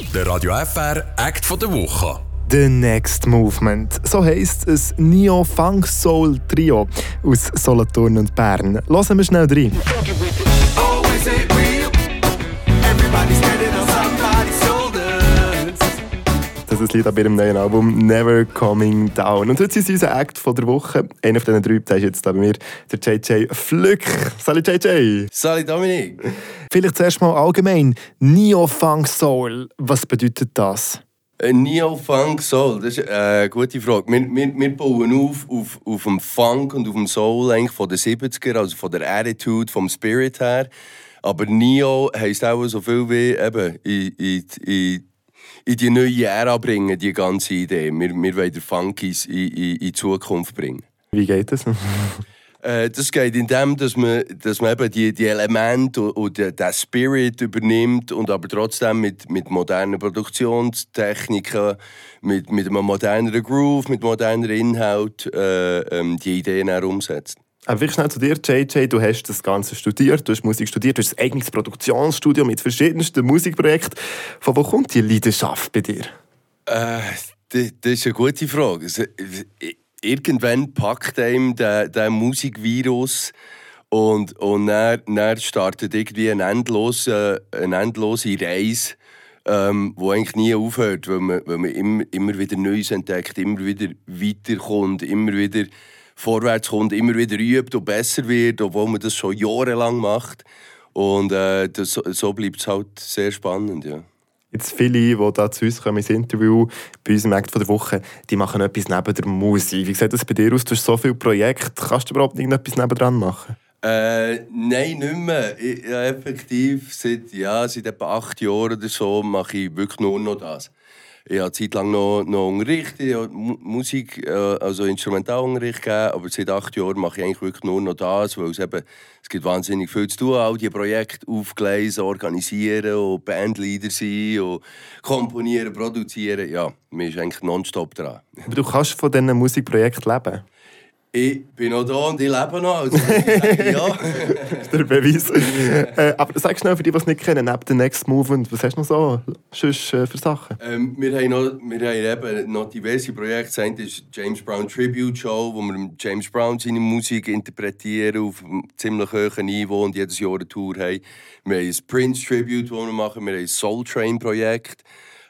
Der Radio FR Act von der Woche. The Next Movement. So heisst es Neo Funk Soul Trio aus Solothurn und Bern. Hören wir schnell rein. Das ist das Lied ab ihrem neuen Album Never Coming Down. Und heute ist unser Act von der Woche. Einer von diesen drei der ist jetzt bei mir, der JJ Flück. Salut JJ. Salut Dominik. Vielleicht zuerst mal allgemein. Neo Funk Soul. Was bedeutet das? Äh, Neo Funk Soul, das ist eine gute Frage. Wir, wir, wir bauen auf, auf, auf dem Funk und auf dem Soul eigentlich von den 70er, also von der Attitude, vom Spirit her. Aber Neo heisst auch so viel wie eben in, in, in, in die neue Ära bringen, die ganze Idee. Wir, wir wollen den Funk in, in, in die Zukunft bringen. Wie geht das? Äh, das geht in dem, dass man, dass man eben die, die Elemente und, und den Spirit übernimmt und aber trotzdem mit, mit modernen Produktionstechniken, mit, mit einem moderneren Groove, mit moderneren Inhalt äh, ähm, die Ideen umsetzt. Aber wirklich schnell zu dir, JJ. Du hast das Ganze studiert, du hast Musik studiert, du hast ein eigenes Produktionsstudio mit verschiedensten Musikprojekten. Von wo kommt die Leidenschaft bei dir? Äh, das, das ist eine gute Frage. Also, irgendwann packt einem der, der Musikvirus und, und dann, dann startet irgendwie eine endlose, eine endlose Reise, ähm, die eigentlich nie aufhört, weil man, weil man immer, immer wieder Neues entdeckt, immer wieder weiterkommt, immer wieder vorwärts kommt, immer wieder übt und besser wird, obwohl man das schon jahrelang macht. Und äh, das, so bleibt es halt sehr spannend, ja. Jetzt viele, die da zu uns kommen ins Interview, bei uns im Act von der Woche, die machen etwas neben der Musik. Wie sieht das bei dir aus? Du hast so viele Projekte. Kannst du überhaupt irgendetwas nebendran machen? Äh, nein, nicht mehr. Ich, ja, effektiv, seit, ja, seit etwa acht Jahren oder so mache ich wirklich nur noch das. Ich habe eine Zeit lang noch, noch unterrichtet, ich habe Musik, äh, also Instrumentalunterricht gegeben, aber seit acht Jahren mache ich eigentlich wirklich nur noch das, weil es eben, es gibt wahnsinnig viel zu tun, all diese Projekte aufgleisen, organisieren und Bandleader sein und komponieren, produzieren, ja, man ist eigentlich nonstop dran. Aber du kannst von diesen Musikprojekten leben? Ich bin noch da und ich lebe noch. Also ja. der Beweis. äh, aber sag schnell für die, die es nicht kennen, neben dem Next Movement, was hast du noch so sonst, äh, für Sachen? Ähm, wir haben, noch, wir haben eben noch diverse Projekte. Das eine ist James Brown Tribute Show, wo wir James Brown seine Musik interpretieren auf einem ziemlich hohen Niveau und jedes Jahr eine Tour haben. Wir haben ein Prince Tribute, das wir machen. Wir haben ein Soul Train Projekt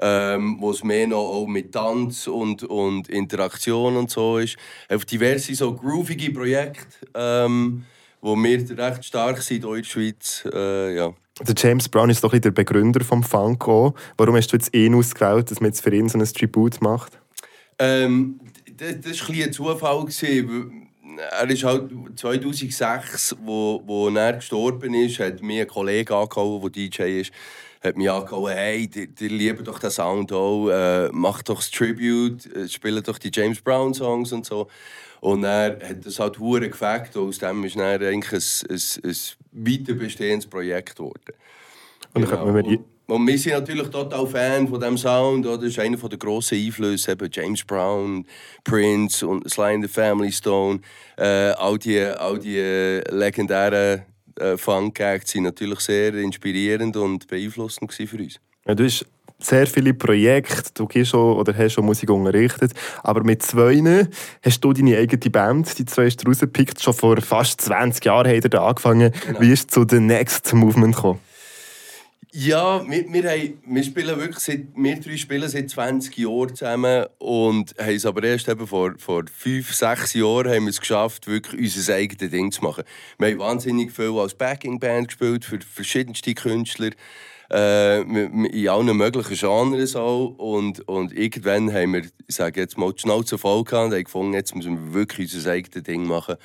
ähm, wo es mehr noch auch mit Tanz und, und Interaktion und so ist. Auf diverse so groovige Projekte, ähm, wo wir recht stark sind in der Schweiz. Äh, ja. Der James Brown ist doch der Begründer vom Funk auch. Warum hast du jetzt ihn ausgewählt, dass man jetzt für ihn so ein Tribut macht? Ähm, das, das war ein, ein Zufall. Gewesen. Er ist halt 2006, wo, wo er gestorben ist, hat mir ein Kollege angehauen, der DJ ist hat mich angehauen, hey, die, die lieben doch den Sound auch, äh, mach doch das Tribute, äh, spielen doch die James Brown Songs und so. Und er hat das halt hure gefällt und aus dem ist dann eigentlich ein, ein, ein weiter bestehendes Projekt geworden. Und dann genau. wir und wir sind natürlich total Fan von diesem Sound. Das ist einer der grossen Einflüsse. Eben James Brown, Prince und Sly and the Family Stone. Äh, all die, all die legendären äh, Fun-Gags waren natürlich sehr inspirierend und beeinflussend für uns. Ja, du hast sehr viele Projekte, du gehst schon oder hast schon Musik unterrichtet, aber mit zwei hast du deine eigene Band, die zwei hast du rausgepickt, schon vor fast 20 Jahren hat er da angefangen. Genau. Wie ist zu The Next Movement gekommen? Ja, wir, wir, haben, wir spielen wirklich seit, wir drei spielen seit 20 Jahren zusammen und haben es aber erst eben vor, vor fünf, sechs Jahren haben wir es geschafft, wirklich unser eigenes Ding zu machen. Wir haben wahnsinnig viel als Backing-Band gespielt für verschiedenste Künstler äh, in allen möglichen Genres auch. Und, und irgendwann haben wir, ich sage jetzt mal, die Schnauze voll gehabt und haben gefunden, jetzt müssen wir wirklich unser eigenes Ding machen.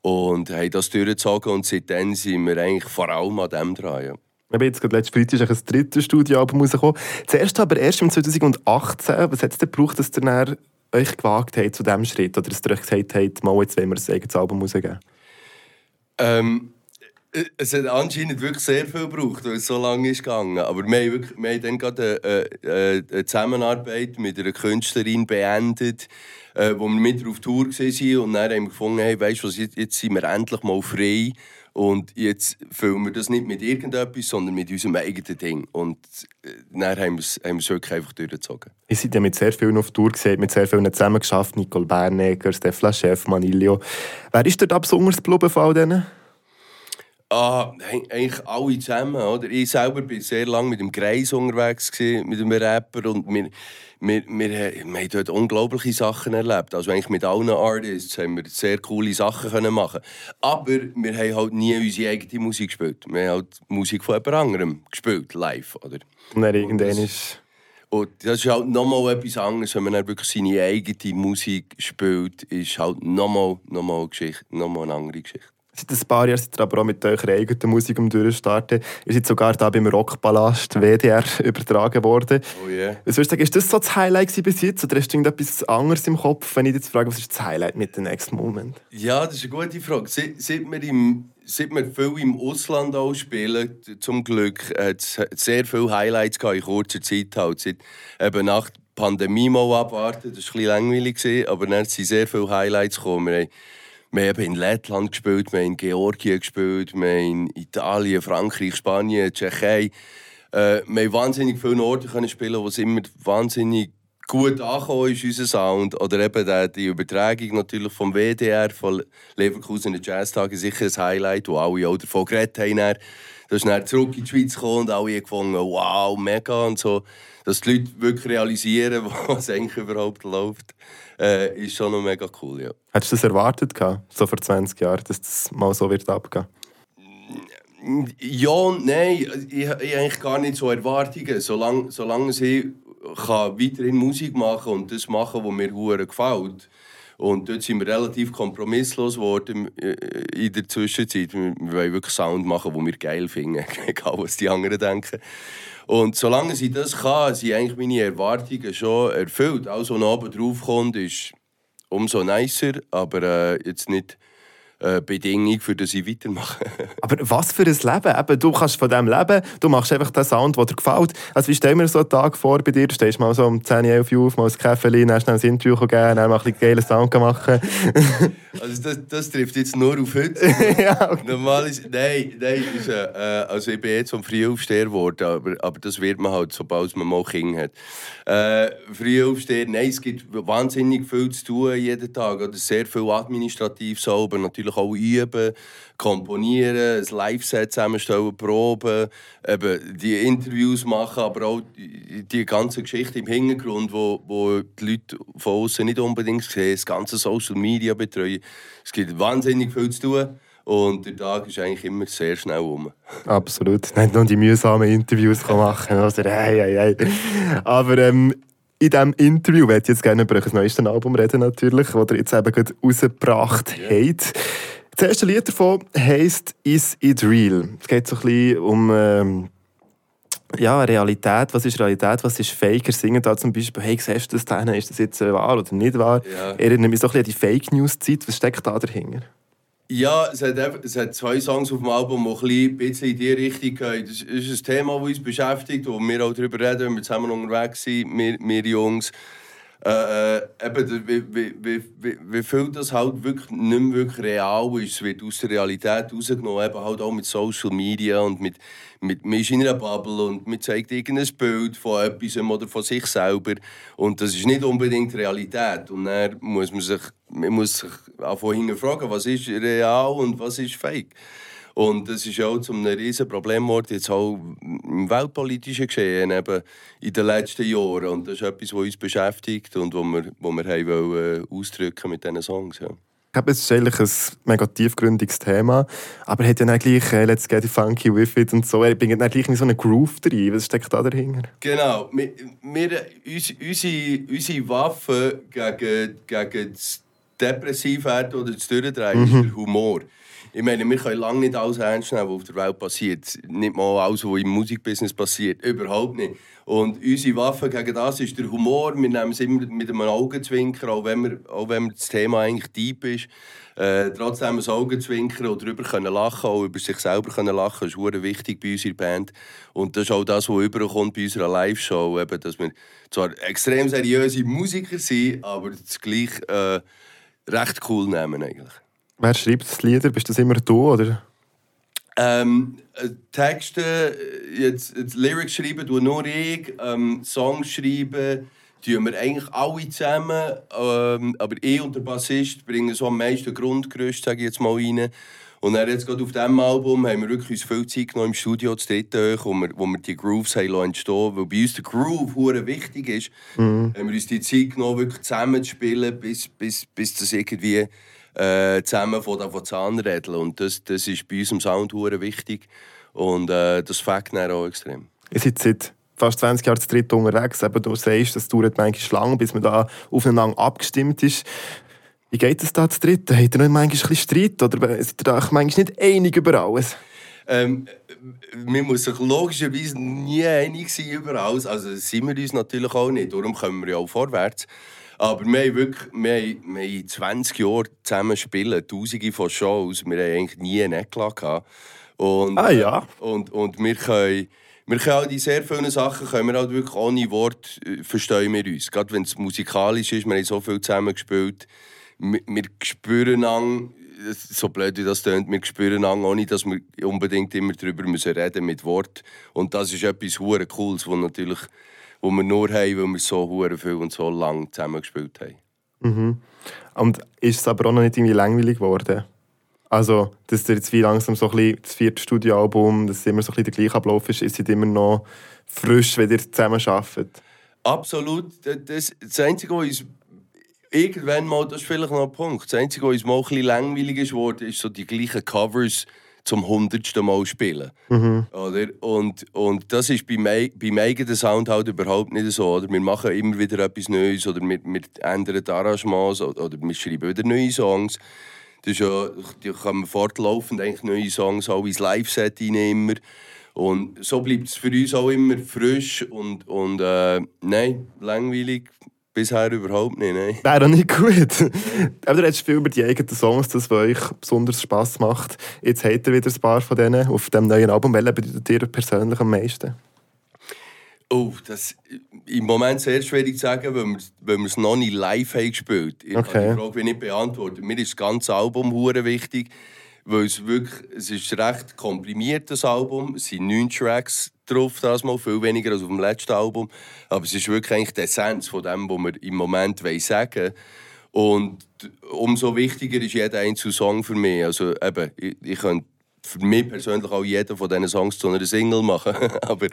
Und haben das durchgezogen und seitdem sind wir eigentlich vor allem an dem dran. Ja. Ich jetzt gerade letztes Freitag ein drittes Studioalbum rausgekommen. Zuerst aber erst im 2018. Was hat es denn gebraucht, dass ihr euch gewagt habt zu diesem Schritt? Oder dass ihr euch gesagt habt, mal, jetzt wollen wir ein eigenes Album rausgeben? Ähm, es hat anscheinend wirklich sehr viel gebraucht, weil es so lange ist gegangen. Aber wir haben, wirklich, wir haben dann gerade eine, eine, Zusammenarbeit mit einer Künstlerin beendet, äh, wo wir mit auf Tour waren. Und dann haben wir gefunden, hey, weißt du jetzt sind wir endlich mal frei Und jetzt füllen wir das nicht mit irgendetwas, sondern mit unserem eigenen Ding. Und äh, dann haben wir es, haben wir es wirklich einfach durchgezogen. Ihr seid ja mit sehr vielen auf Tour gesehen, mit sehr vielen zusammengeschafft. Nicole Bernegger, Stefla Chef, Manilio. Wer ist dort besonders geblieben von all denen? Ah, eigentlich alle zusammen, oder? Ich selber war sehr lange mit dem Greis unterwegs, gewesen, mit einem Rapper und wir, wir, wir, wir haben dort unglaubliche Sachen erlebt. Also eigentlich mit allen Artists haben wir sehr coole Sachen können machen Aber wir haben halt nie unsere eigene Musik gespielt. Wir haben halt Musik von jemand anderem gespielt, live, oder? Und dann irgendwann ist... Und das ist halt nochmal etwas anderes, wenn man dann wirklich seine eigene Musik spielt, ist halt nochmal, nochmal Geschichte, nochmal eine andere Geschichte. Seit ein paar Jahren seid ihr aber auch mit eurer eigenen Musik um durchstarten. Ihr seid sogar da beim Rockpalast WDR übertragen worden. Oh yeah. Was würdest du sagen, ist das so das Highlight bis jetzt? Oder hast du irgendetwas anderes im Kopf, wenn ich jetzt frage, was ist das Highlight mit dem Next Moment? Ja, das ist eine gute Frage. Seit, wir, im, seit wir viel im Ausland auch spielen, zum Glück, hat es sehr viele Highlights gehabt in kurzer Zeit. Halt. Seit, eben nach der Pandemie mal abwarten, das war ein bisschen langweilig, aber dann sind sehr viele Highlights gekommen. Wir wir haben in Lettland gespielt, wir haben in Georgien gespielt, wir haben in Italien, Frankreich, Spanien, Tschechei. Äh, wir haben wahnsinnig viele Orte können spielen, wo es immer wahnsinnig gut angekommen ist, unser Sound. Oder eben die Übertragung natürlich vom WDR, von Leverkusen in den Jazztagen, sicher ein Highlight, wo alle auch davon geredet haben. Dann. Das ist dann zurück in die Schweiz gekommen und alle gefunden, wow, mega und so. Dass die Leute wirklich realisieren, was eigentlich überhaupt läuft äh, ist schon noch mega cool, ja. Hättest du das erwartet, so vor 20 Jahren, dass das mal so wird abgehen? Ja und nein. Ich, ich habe eigentlich gar nicht so Erwartungen. Solange, solange sie kann weiterhin Musik machen und das machen, was mir hure gefällt. Und dort sind wir relativ kompromisslos geworden äh, in der Zwischenzeit. Wir wollen wirklich Sound machen, den wir geil finden, egal was die anderen denken. Und solange sie das kann, sind eigentlich meine Erwartungen schon erfüllt. Alles, was oben drauf kommt, ist umso nicer, aber äh, jetzt nicht äh, Bedingung, für das ich weitermache. Aber was für ein Leben? Eben, du kannst von dem leben, du machst einfach den Sound, der dir gefällt. Also wie stell mir so einen Tag vor bei dir? Du stehst mal so um 10, 11 Uhr auf, mal ein Kaffee, dann schnell ein Interview geben, dann mal ein bisschen geilen Sound machen. also das, das, trifft jetzt nur auf heute. ja, okay. Normal ist, nein, nein ist, äh, also ich bin jetzt vom Frühaufsteher geworden, aber, aber das wird man halt, sobald man mal Kinder hat. Äh, Frühaufsteher, nein, es gibt wahnsinnig viel zu tun jeden Tag, oder sehr viel administrativ sauber, natürlich natürlich auch üben, komponieren, ein Live-Set zusammenstellen, proben, eben die Interviews machen, aber auch die ganze Geschichte im Hintergrund, wo, wo die Leute von außen nicht unbedingt sehen, das ganze Social Media betreuen. Es gibt wahnsinnig viel zu tun. Und der Tag ist eigentlich immer sehr schnell um. Absolut. Nicht nur die mühsamen Interviews machen. Also, hey, hey, hey. Aber ähm, in diesem Interview werde ich jetzt gerne über euer neuestes Album reden, natürlich, das ihr jetzt eben gerade rausgebracht yeah. habt. Das erste Lied davon heisst «Is it real?». Es geht so ein bisschen um ähm, ja, Realität. Was ist Realität, was ist Fake? Er singt da zum Beispiel «Hey, siehst du das denn? Ist das jetzt wahr oder nicht wahr?» ja. Er erinnert mich so ein bisschen an die Fake-News-Zeit. Was steckt da dahinter? Ja, es hat, es hat zwei Songs auf dem Album, die ein bisschen in die Richtung gehen. Das ist ein Thema, das uns beschäftigt, wo wir auch darüber reden, wenn wir zusammen unterwegs sind, wir, wir Jungs. Äh, äh, eben, wie, wie, wie, wie viel das halt wirklich nicht mehr wirklich real ist. Wird aus der Realität rausgenommen, eben halt auch mit Social Media und mit, mit, man ist in einer Bubble und man zeigt irgendein Bild von etwas oder von sich selber und das ist nicht unbedingt Realität. Und dann muss man sich, man muss sich auch vorhin fragen, was ist real und was ist fake. Und das ist auch zu einem riesen Problem geworden, jetzt auch im weltpolitischen Geschehen eben in den letzten Jahren. Und das ist etwas, was uns beschäftigt und was wir, was wir haben wollen, äh, ausdrücken mit diesen Songs. Ja. Ich glaube, es ist eigentlich ein mega tiefgründiges Thema, aber er hat ja dann gleich äh, «Let's get funky with it» und so. Er bringt dann gleich in so einen Groove rein. Was steckt da dahinter? Genau. Wir, wir, unsere, unsere Waffe gegen, gegen das Depressivwerden oder das Durchdrehen mhm. ist der Humor. Ich meine, wir können lange nicht alles ernst nehmen, was auf der Welt passiert. Nicht mal alles, was im Musikbusiness passiert. Überhaupt nicht. Und unsere Waffe gegen das ist der Humor. Wir nehmen es immer mit einem Augenzwinkern, auch wenn, wir, auch wenn das Thema eigentlich deep ist. Äh, trotzdem ein Augenzwinkern und darüber können lachen, auch über sich selber können lachen, ist sehr wichtig bei unserer Band. Und das ist auch das, was überkommt bei unserer Live-Show, eben, dass wir zwar extrem seriöse Musiker sind, aber das gleich äh, recht cool nehmen eigentlich. Wer schreibt die Lieder? Bist das immer du, oder? Ähm, äh, Texte, äh, jetzt, jetzt Lyrics schreiben, tue nur ich. Ähm, Songs schreiben, tun wir eigentlich alle zusammen. Ähm, aber ich und der Bassist bringen so am meisten Grundgerüst, sage ich jetzt mal, rein. Und dann jetzt gerade auf diesem Album haben wir wirklich uns viel Zeit genommen im Studio zu dritten, wo wir, wo wir die Grooves haben entstehen Weil bei uns der Groove hure wichtig ist, mhm. haben wir uns die Zeit genommen, wirklich zusammen zu spielen, bis, bis, bis das irgendwie äh, zusammen von der Zahnrädeln. Und das, das ist bei uns im Sound wichtig. Und äh, das fängt dann auch extrem. Ihr seid seit fast 20 Jahren zu dritt unterwegs. Eben, du sagst, das dauert manchmal lang, bis man da aufeinander abgestimmt ist. Wie geht es da zu dritt? Habt ihr nicht manchmal ein bisschen Streit? Oder seid ihr da manchmal nicht einig über alles? Ähm, man muss sich logischerweise nie einig sein über alles. Also sind wir uns natürlich auch nicht. Darum kommen wir ja auch vorwärts. Aber wir haben wirklich wir haben, wir haben 20 Jahre zusammen spielen, tausende von Shows. Wir haben eigentlich nie einen Eklat Und, ah ja? Und, und wir können... Wir können auch die sehr vielen Sachen können wir halt wirklich ohne Wort äh, verstehen wir uns. Gerade wenn es musikalisch ist, wir haben so viel zusammen gespielt wir, wir spüren an, so blöd wie das klingt, wir spüren an, ohne dass wir unbedingt immer darüber müssen reden mit Wort. Und das ist etwas hure Cooles, wo natürlich, wo wir nur haben, weil wir so hure viel und so lange zusammen gespielt haben. Mhm. Und ist es aber auch noch nicht irgendwie langweilig geworden? Also, dass jetzt wie langsam so ein bisschen das vierte Studioalbum, dass immer so ein bisschen der gleiche Ablauf ist, ist es immer noch frisch, wenn ihr zusammen arbeitet? Absolut. Das, das Einzige, was uns irgendwann mal, das ist vielleicht noch ein Punkt. Das Einzige, was uns mal ein bisschen langweilig ist worden, ist so die gleichen Covers zum hundertsten Mal spielen. Mhm. Oder? Und, und das ist beim, beim eigenen Sound halt überhaupt nicht so. Oder? Wir machen immer wieder etwas Neues oder wir, wir ändern die Arrangements oder, oder wir schreiben wieder neue Songs. Das ist ja, da kann man fortlaufend eigentlich neue Songs auch ins Live-Set immer. Und so bleibt es für uns auch immer frisch und, und äh, nein, langweilig Bisher überhaupt nicht, nein. Wäre auch nicht gut. Aber du redest viel über die eigenen Songs, das, was euch besonders Spass macht. Jetzt habt ihr wieder ein paar von denen auf dem neuen Album. Welche bedeutet dir persönlich am meisten? Oh, das ist im Moment sehr schwierig zu sagen, weil wir, weil wir es noch nicht live haben gespielt haben. Ich okay. kann die Frage nicht beantworten. Mir ist das ganze Album wichtig, weil es wirklich, es ist ein recht komprimiertes Album. Es sind neun Tracks drauf, das mal, viel weniger als auf dem letzten Album. Aber es ist wirklich eigentlich die Essenz von dem, was wir im Moment sagen wollen. Und umso wichtiger ist jeder einzelne Song für mich. Also eben, ich, ich könnte für mich persönlich auch jeden von diesen Songs zu einer Single machen. Aber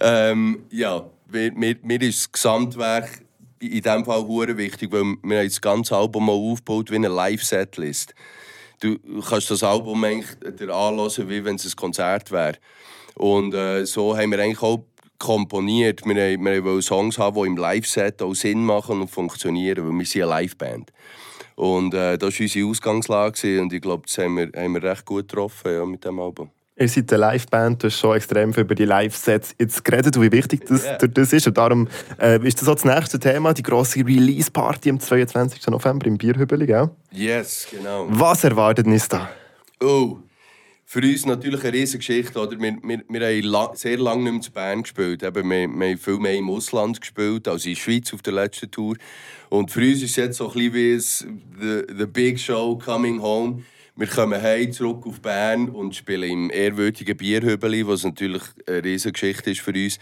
ähm, ja, mir, mir, ist das Gesamtwerk in diesem Fall hure wichtig, weil wir das ganze Album mal aufgebaut wie eine Live-Setlist. Du kannst das Album eigentlich anhören, wie wenn es ein Konzert wäre. Und äh, so haben wir eigentlich auch komponiert. Wir, wir wollen Songs haben, die im Live-Set auch Sinn machen und funktionieren, weil wir sind eine Live-Band. Und äh, das war unsere Ausgangslage und ich glaube, das haben wir, haben wir recht gut getroffen ja, mit dem Album. Ihr seid eine Live-Band, du hast schon extrem viel über die Live-Sets jetzt geredet wie wichtig das, yeah. das ist. Und darum äh, ist das auch das nächste Thema, die grosse Release-Party am 22. November im Bierhübeli, gell? Yes, genau. Was erwartet uns da? Oh, für uns natürlich eine riesige Geschichte. Oder? Wir, wir, wir haben lang, sehr lange nicht mehr zu Bern gespielt. Eben, wir, wir haben viel mehr im Ausland gespielt, als in der Schweiz auf der letzten Tour. Und für uns ist jetzt so ein wie the, Big Show Coming Home. Wir kommen heim zurück auf Bern und spielen im ehrwürdigen Bierhübeli, was natürlich eine riesige Geschichte ist für uns.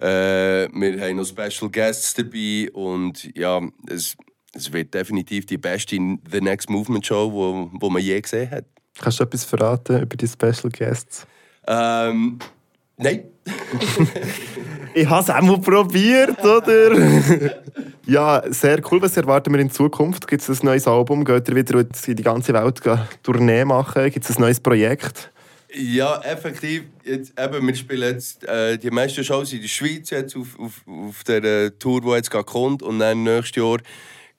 Äh, wir haben noch Special Guests dabei und ja, es, es wird definitiv die beste The Next Movement Show, die man je gesehen hat. Kannst du etwas verraten über die Special Guests? Ähm, nein. ich habe es auch mal probiert, oder? ja, sehr cool. Was erwarten wir in Zukunft? Gibt es ein neues Album? Geht ihr wieder in die ganze Welt Tournee machen? Gibt es ein neues Projekt? Ja, effektiv. Jetzt, eben, wir spielen jetzt äh, die meisten Shows in der Schweiz jetzt auf, auf, auf der äh, Tour, die jetzt kommt. Und dann nächstes Jahr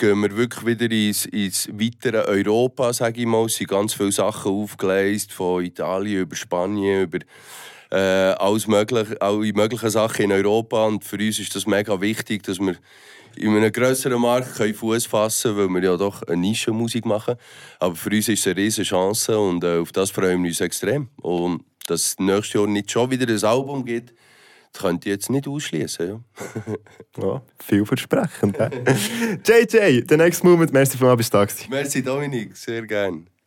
gehen wir wirklich wieder ins, ins weitere Europa, sage ich mal. Es sind ganz viele Sachen aufgeleistet, von Italien über Spanien, über äh, alles mögliche, alle möglichen Sachen in Europa. Und für uns ist das mega wichtig, dass wir in einem grösseren Markt Fuß fassen können, weil wir ja doch eine Nischenmusik machen. Aber für uns ist es eine riesige Chance und äh, auf das freuen wir uns extrem. Und dass es nächstes Jahr nicht schon wieder ein Album gibt, könnte ich jetzt nicht ausschließen. Ja. ja, vielversprechend. JJ, the next moment, merci für mal bis. Merci Dominik, sehr gerne.